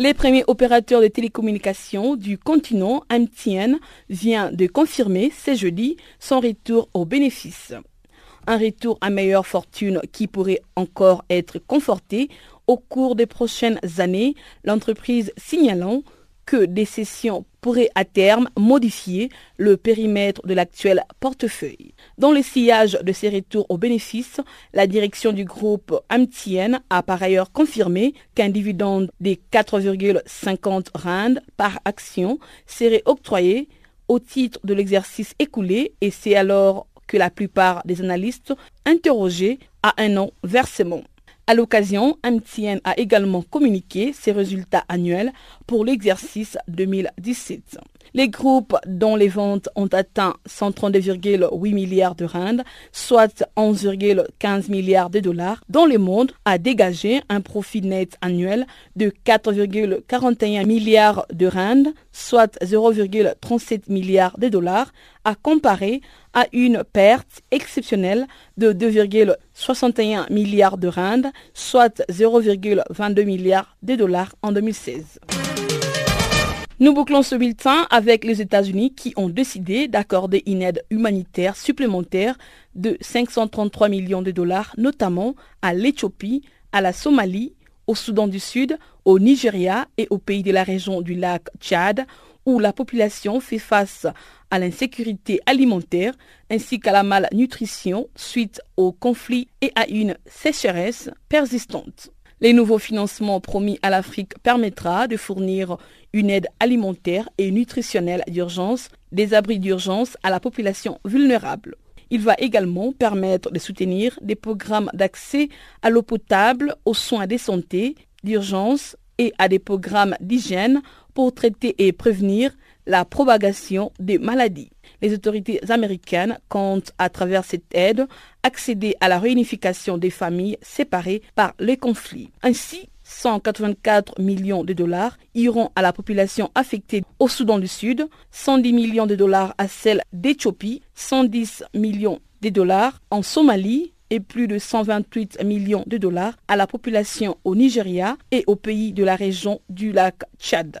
Les premiers opérateurs de télécommunications du continent, MTN, vient de confirmer ce jeudi son retour au bénéfice. Un retour à meilleure fortune qui pourrait encore être conforté au cours des prochaines années, l'entreprise signalant que des cessions pourraient à terme modifier le périmètre de l'actuel portefeuille. Dans le sillage de ces retours aux bénéfices, la direction du groupe Amtien a par ailleurs confirmé qu'un dividende des 4,50 rand par action serait octroyé au titre de l'exercice écoulé et c'est alors que la plupart des analystes interrogés à un an versement. À l'occasion, MTN a également communiqué ses résultats annuels pour l'exercice 2017. Les groupes dont les ventes ont atteint 132,8 milliards de rand, soit 11,15 milliards de dollars, dans le monde a dégagé un profit net annuel de 4,41 milliards de rand, soit 0,37 milliards de dollars, à comparer à une perte exceptionnelle de 2,61 milliards de rand, soit 0,22 milliards de dollars en 2016. Nous bouclons ce bulletin avec les États-Unis qui ont décidé d'accorder une aide humanitaire supplémentaire de 533 millions de dollars, notamment à l'Éthiopie, à la Somalie, au Soudan du Sud, au Nigeria et aux pays de la région du lac Tchad, où la population fait face à l'insécurité alimentaire ainsi qu'à la malnutrition suite au conflit et à une sécheresse persistante. Les nouveaux financements promis à l'Afrique permettra de fournir une aide alimentaire et nutritionnelle d'urgence, des abris d'urgence à la population vulnérable. Il va également permettre de soutenir des programmes d'accès à l'eau potable, aux soins de santé, d'urgence et à des programmes d'hygiène pour traiter et prévenir la propagation des maladies. Les autorités américaines comptent, à travers cette aide, accéder à la réunification des familles séparées par les conflits. Ainsi, 184 millions de dollars iront à la population affectée au Soudan du Sud, 110 millions de dollars à celle d'Éthiopie, 110 millions de dollars en Somalie et plus de 128 millions de dollars à la population au Nigeria et aux pays de la région du lac Tchad.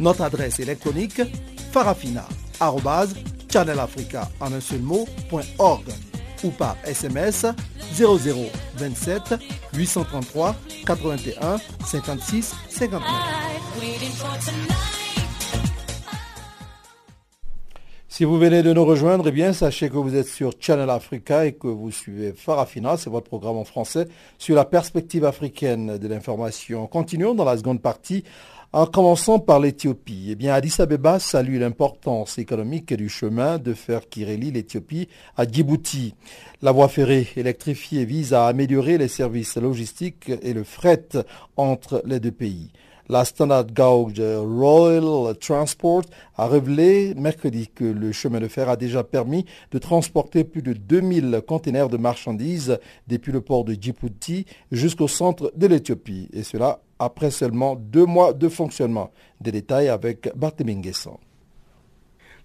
Notre adresse électronique farafina.channelafrica en un seul ou par SMS 0027 833 81 56 59. Si vous venez de nous rejoindre, eh bien, sachez que vous êtes sur Channel Africa et que vous suivez Farafina, c'est votre programme en français sur la perspective africaine de l'information. Continuons dans la seconde partie en commençant par l'Éthiopie, eh bien, Addis Abeba salue l'importance économique du chemin de fer qui relie l'Éthiopie à Djibouti. La voie ferrée électrifiée vise à améliorer les services logistiques et le fret entre les deux pays. La Standard Gauge Royal Transport a révélé mercredi que le chemin de fer a déjà permis de transporter plus de 2000 containers de marchandises depuis le port de Djibouti jusqu'au centre de l'Éthiopie, et cela après seulement deux mois de fonctionnement. Des détails avec Barthélémy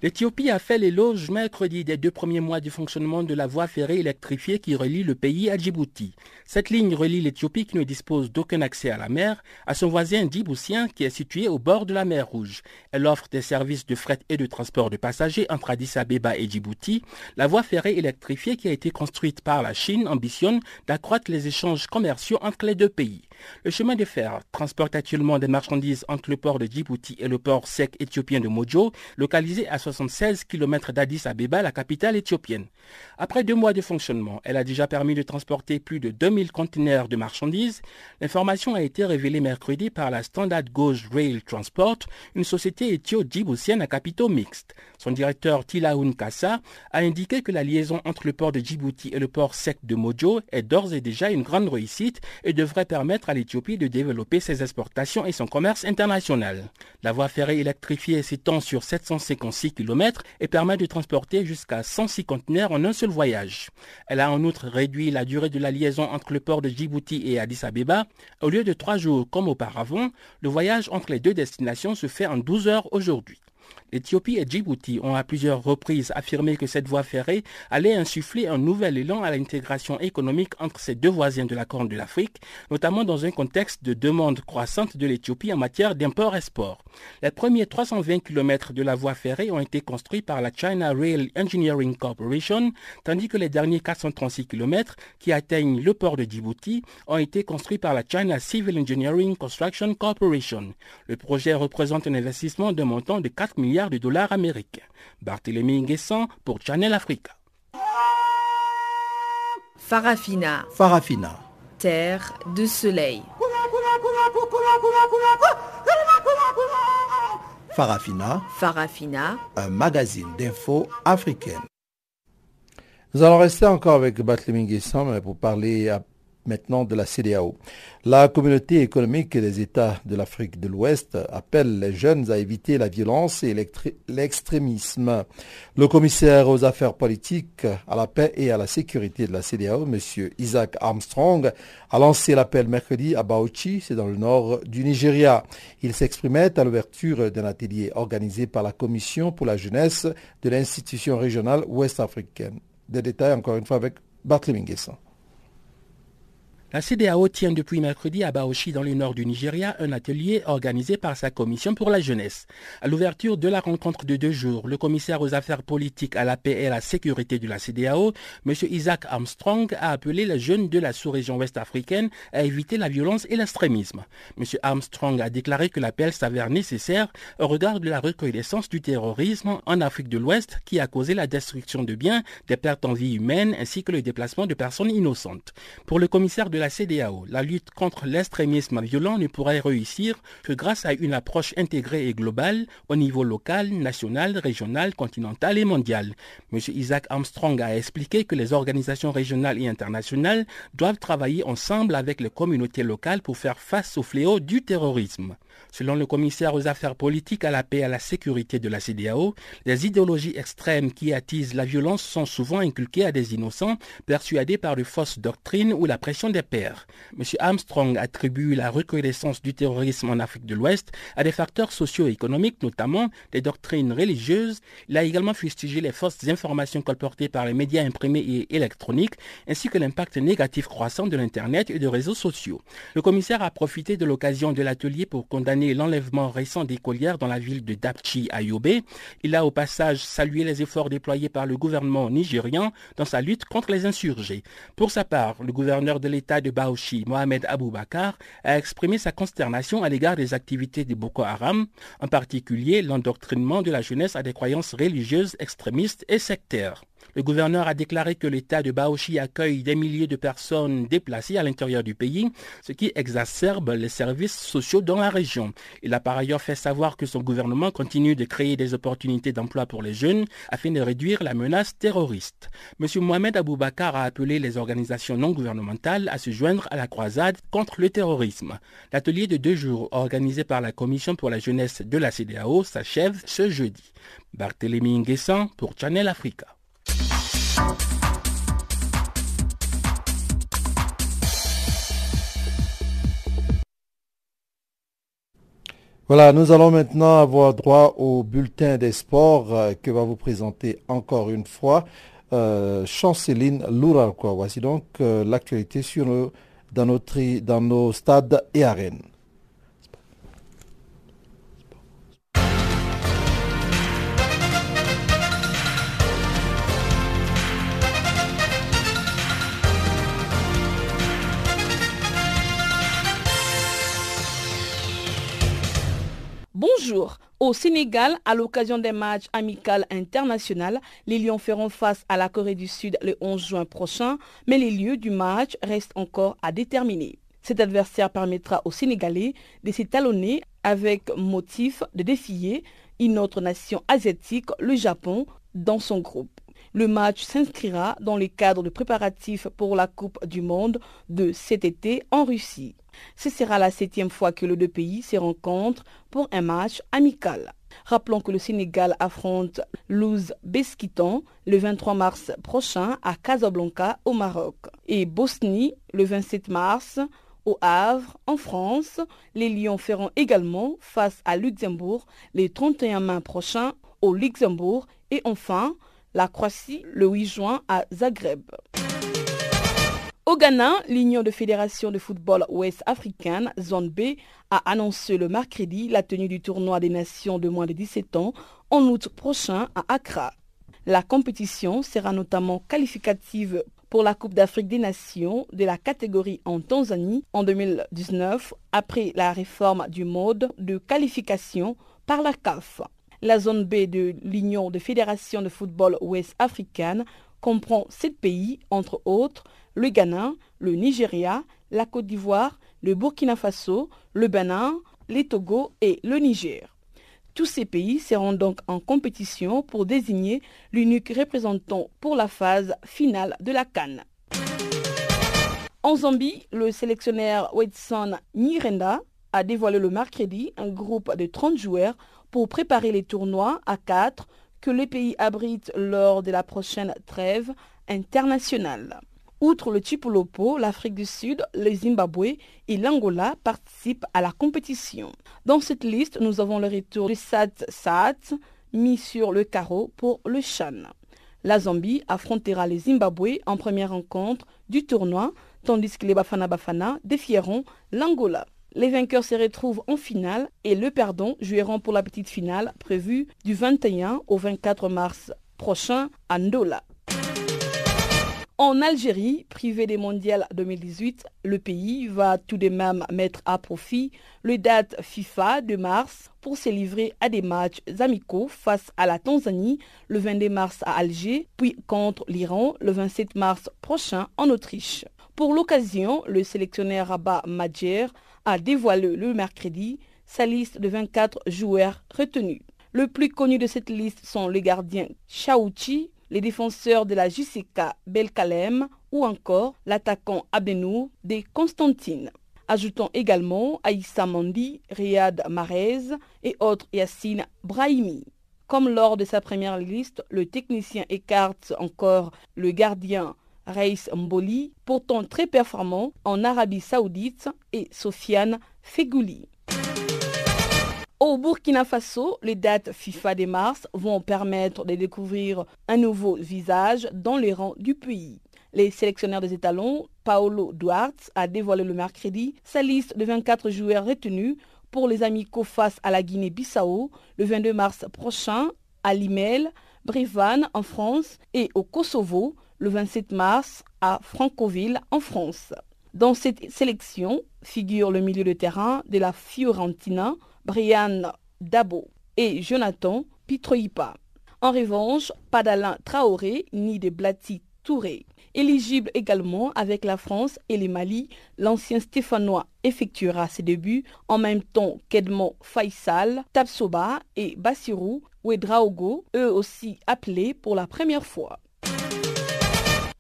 L'Éthiopie a fait l'éloge mercredi des deux premiers mois du fonctionnement de la voie ferrée électrifiée qui relie le pays à Djibouti. Cette ligne relie l'Éthiopie qui ne dispose d'aucun accès à la mer à son voisin djiboutien qui est situé au bord de la mer Rouge. Elle offre des services de fret et de transport de passagers entre Addis Abeba et Djibouti. La voie ferrée électrifiée qui a été construite par la Chine ambitionne d'accroître les échanges commerciaux entre les deux pays. Le chemin de fer transporte actuellement des marchandises entre le port de Djibouti et le port sec éthiopien de Mojo, localisé à 76 km d'Addis Abeba, la capitale éthiopienne. Après deux mois de fonctionnement, elle a déjà permis de transporter plus de 2000 conteneurs de marchandises. L'information a été révélée mercredi par la Standard Gauge Rail Transport, une société éthio-djiboutienne à capitaux mixtes. Son directeur Tilaoun Kassa a indiqué que la liaison entre le port de Djibouti et le port sec de Mojo est d'ores et déjà une grande réussite et devrait permettre à l'Éthiopie de développer ses exportations et son commerce international. La voie ferrée électrifiée s'étend sur 756 km et permet de transporter jusqu'à 106 conteneurs en un seul voyage. Elle a en outre réduit la durée de la liaison entre le port de Djibouti et Addis Abeba. Au lieu de trois jours comme auparavant, le voyage entre les deux destinations se fait en 12 heures aujourd'hui. L'Éthiopie et Djibouti ont à plusieurs reprises affirmé que cette voie ferrée allait insuffler un nouvel élan à l'intégration économique entre ces deux voisins de la Corne de l'Afrique, notamment dans un contexte de demande croissante de l'Éthiopie en matière d'import-export. Les premiers 320 km de la voie ferrée ont été construits par la China Rail Engineering Corporation, tandis que les derniers 436 km qui atteignent le port de Djibouti ont été construits par la China Civil Engineering Construction Corporation. Le projet représente un investissement de montant de 4 milliards de dollars américains. Barthélemy Nguessan pour Channel Africa. Farafina. Farafina. Terre de soleil. Farafina. Farafina. Un magazine d'infos africaine. Nous allons rester encore avec Barthélemy Nguessan pour parler maintenant de la CDAO. La communauté économique des États de l'Afrique de l'Ouest appelle les jeunes à éviter la violence et l'extrémisme. Le commissaire aux affaires politiques, à la paix et à la sécurité de la CDAO, M. Isaac Armstrong, a lancé l'appel mercredi à Bauchi, c'est dans le nord du Nigeria. Il s'exprimait à l'ouverture d'un atelier organisé par la Commission pour la jeunesse de l'institution régionale ouest-africaine. Des détails encore une fois avec Barthélémy Guesson. La CDAO tient depuis mercredi à Baoshi dans le nord du Nigeria un atelier organisé par sa commission pour la jeunesse. À l'ouverture de la rencontre de deux jours, le commissaire aux affaires politiques à la paix et à la sécurité de la CDAO, M. Isaac Armstrong, a appelé les jeunes de la sous-région ouest-africaine à éviter la violence et l'extrémisme. M. Armstrong a déclaré que l'appel s'avère nécessaire au regard de la recrudescence du terrorisme en Afrique de l'Ouest qui a causé la destruction de biens, des pertes en vie humaine ainsi que le déplacement de personnes innocentes. Pour le commissaire de la CDAO, la lutte contre l'extrémisme violent ne pourrait réussir que grâce à une approche intégrée et globale au niveau local, national, régional, continental et mondial. M. Isaac Armstrong a expliqué que les organisations régionales et internationales doivent travailler ensemble avec les communautés locales pour faire face au fléau du terrorisme. Selon le commissaire aux affaires politiques à la paix et à la sécurité de la CDAO, les idéologies extrêmes qui attisent la violence sont souvent inculquées à des innocents persuadés par de fausses doctrines ou la pression des M. Armstrong attribue la recrudescence du terrorisme en Afrique de l'Ouest à des facteurs socio-économiques, notamment des doctrines religieuses. Il a également fustigé les fausses informations colportées par les médias imprimés et électroniques, ainsi que l'impact négatif croissant de l'Internet et des réseaux sociaux. Le commissaire a profité de l'occasion de l'atelier pour condamné l'enlèvement récent d'écolières dans la ville de Dapchi à Yobe. Il a au passage salué les efforts déployés par le gouvernement nigérian dans sa lutte contre les insurgés. Pour sa part, le gouverneur de l'État de Baoshi, Mohamed Aboubakar, a exprimé sa consternation à l'égard des activités de Boko Haram, en particulier l'endoctrinement de la jeunesse à des croyances religieuses extrémistes et sectaires. Le gouverneur a déclaré que l'État de Baoshi accueille des milliers de personnes déplacées à l'intérieur du pays, ce qui exacerbe les services sociaux dans la région. Il a par ailleurs fait savoir que son gouvernement continue de créer des opportunités d'emploi pour les jeunes afin de réduire la menace terroriste. M. Mohamed Aboubakar a appelé les organisations non gouvernementales à se joindre à la croisade contre le terrorisme. L'atelier de deux jours organisé par la Commission pour la jeunesse de la CDAO s'achève ce jeudi. Barthélémy Nguessan pour Channel Africa. Voilà, nous allons maintenant avoir droit au bulletin des sports euh, que va vous présenter encore une fois euh, Chanceline Lourarquois. Voici donc euh, l'actualité sur dans, notre, dans nos stades et arènes. Au Sénégal, à l'occasion des matchs amicaux internationaux, les Lions feront face à la Corée du Sud le 11 juin prochain, mais les lieux du match restent encore à déterminer. Cet adversaire permettra aux Sénégalais de s'étalonner avec motif de défier une autre nation asiatique, le Japon, dans son groupe. Le match s'inscrira dans le cadre de préparatifs pour la Coupe du Monde de cet été en Russie. Ce sera la septième fois que les deux pays se rencontrent pour un match amical. Rappelons que le Sénégal affronte Luz le 23 mars prochain à Casablanca au Maroc et Bosnie le 27 mars au Havre en France. Les Lions feront également face à Luxembourg le 31 mai prochain au Luxembourg et enfin la Croatie le 8 juin à Zagreb. Au Ghana, l'Union de fédérations de football ouest africaine, zone B, a annoncé le mercredi la tenue du tournoi des nations de moins de 17 ans en août prochain à Accra. La compétition sera notamment qualificative pour la Coupe d'Afrique des Nations de la catégorie en Tanzanie en 2019 après la réforme du mode de qualification par la CAF. La zone B de l'Union de fédérations de football ouest africaine comprend sept pays, entre autres le Ghana, le Nigeria, la Côte d'Ivoire, le Burkina Faso, le Bénin, les Togo et le Niger. Tous ces pays seront donc en compétition pour désigner l'unique représentant pour la phase finale de la Cannes. En Zambie, le sélectionneur Wedson Nirenda a dévoilé le mercredi un groupe de 30 joueurs pour préparer les tournois à 4 que les pays abritent lors de la prochaine trêve internationale. Outre le Chipolopo, l'Afrique du Sud, le Zimbabwe et l'Angola participent à la compétition. Dans cette liste, nous avons le retour du Sat Sat mis sur le carreau pour le Chan. La Zambie affrontera les Zimbabwe en première rencontre du tournoi, tandis que les Bafana Bafana défieront l'Angola. Les vainqueurs se retrouvent en finale et le perdant joueront pour la petite finale prévue du 21 au 24 mars prochain à Ndola. En Algérie, privé des mondiales 2018, le pays va tout de même mettre à profit le date FIFA de mars pour se livrer à des matchs amicaux face à la Tanzanie le 22 mars à Alger, puis contre l'Iran le 27 mars prochain en Autriche. Pour l'occasion, le sélectionneur Rabat Madjer a dévoilé le mercredi sa liste de 24 joueurs retenus. Le plus connu de cette liste sont les gardiens Chaouchi, les défenseurs de la JCK Belkalem ou encore l'attaquant Abdenou des Constantine. Ajoutons également Aïssa Mandi, Riyad Marez et autres Yassine Brahimi. Comme lors de sa première liste, le technicien écarte encore le gardien Reis Mboli, pourtant très performant en Arabie Saoudite, et Sofiane Fegouli. Au Burkina Faso, les dates FIFA des mars vont permettre de découvrir un nouveau visage dans les rangs du pays. Les sélectionneurs des étalons, Paolo Duarte, a dévoilé le mercredi sa liste de 24 joueurs retenus pour les amicaux face à la Guinée-Bissau le 22 mars prochain à Limel, Brévannes en France et au Kosovo le 27 mars à Francoville en France. Dans cette sélection figure le milieu de terrain de la Fiorentina, Brian Dabo et Jonathan Pitroipa. En revanche, pas d'Alain Traoré ni de Blati Touré. Éligible également avec la France et le Mali, l'ancien Stéphanois effectuera ses débuts en même temps qu'Edmond Faisal, Tapsoba et Bassirou Ouedraogo, eux aussi appelés pour la première fois.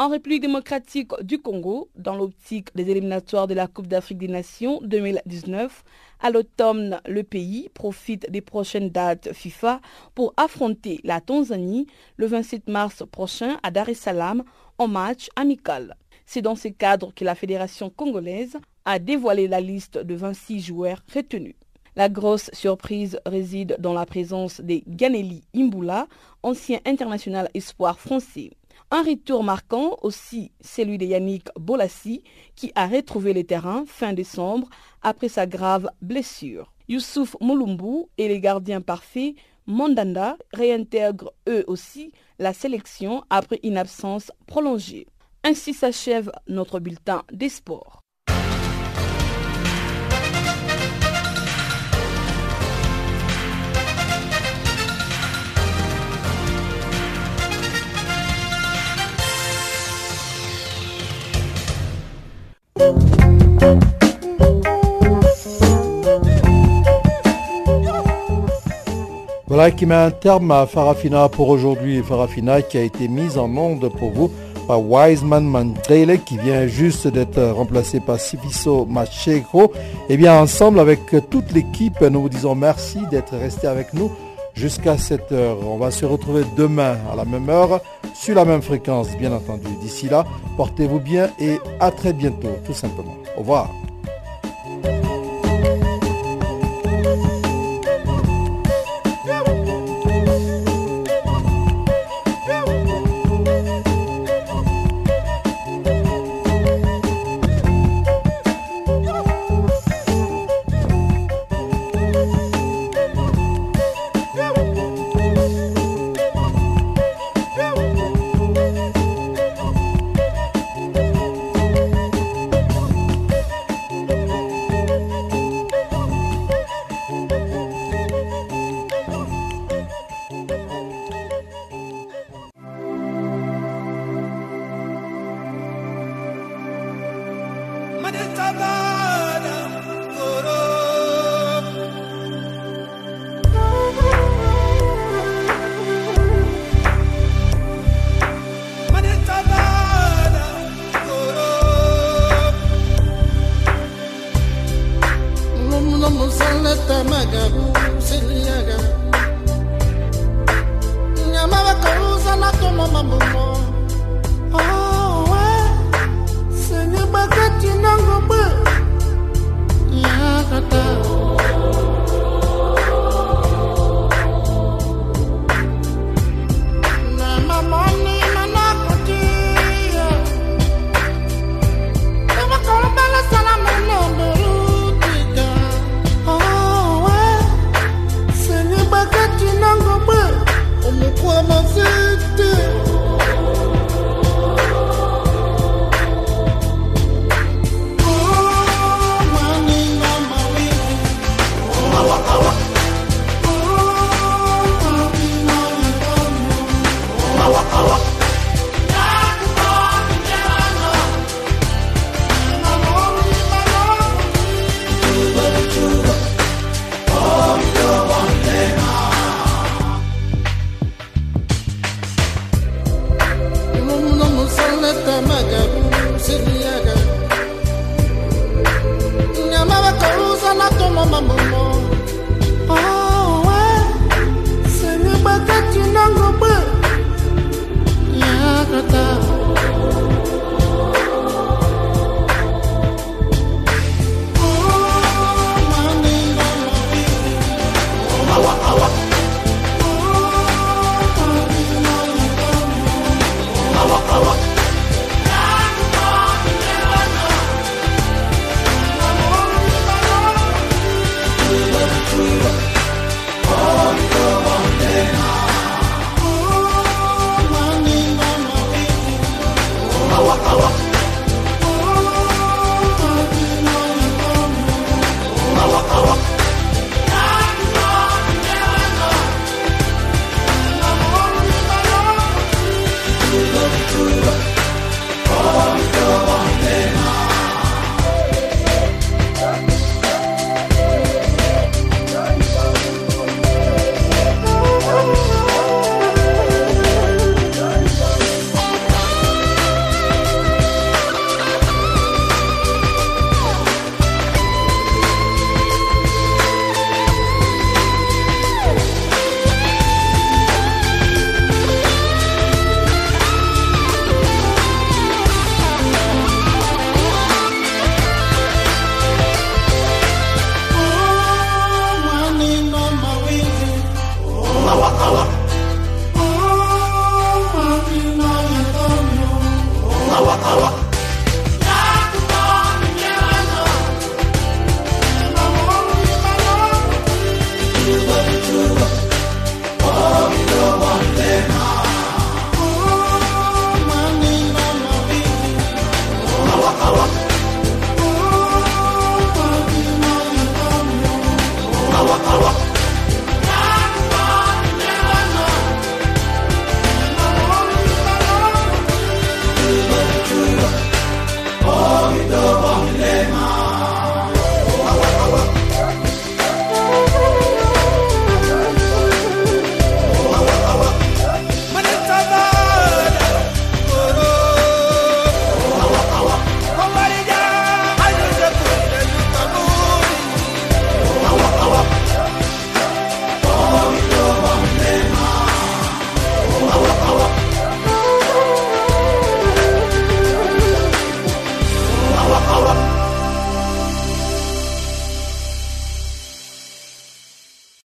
En République démocratique du Congo, dans l'optique des éliminatoires de la Coupe d'Afrique des Nations 2019, à l'automne, le pays profite des prochaines dates FIFA pour affronter la Tanzanie le 27 mars prochain à Dar es Salaam en match amical. C'est dans ce cadre que la Fédération congolaise a dévoilé la liste de 26 joueurs retenus. La grosse surprise réside dans la présence de Ganeli Imbula, ancien international espoir français. Un retour marquant aussi celui de Yannick Bolassi qui a retrouvé le terrain fin décembre après sa grave blessure. Youssouf Moulumbu et les gardiens parfaits Mandanda réintègrent eux aussi la sélection après une absence prolongée. Ainsi s'achève notre bulletin des sports. Voilà qui met un terme à Farafina pour aujourd'hui. Farafina qui a été mise en onde pour vous par Wiseman Mandrele qui vient juste d'être remplacé par Sifiso Macheko. Et bien ensemble avec toute l'équipe, nous vous disons merci d'être resté avec nous jusqu'à cette heure. On va se retrouver demain à la même heure sur la même fréquence, bien entendu. D'ici là, portez-vous bien et à très bientôt, tout simplement. Au revoir.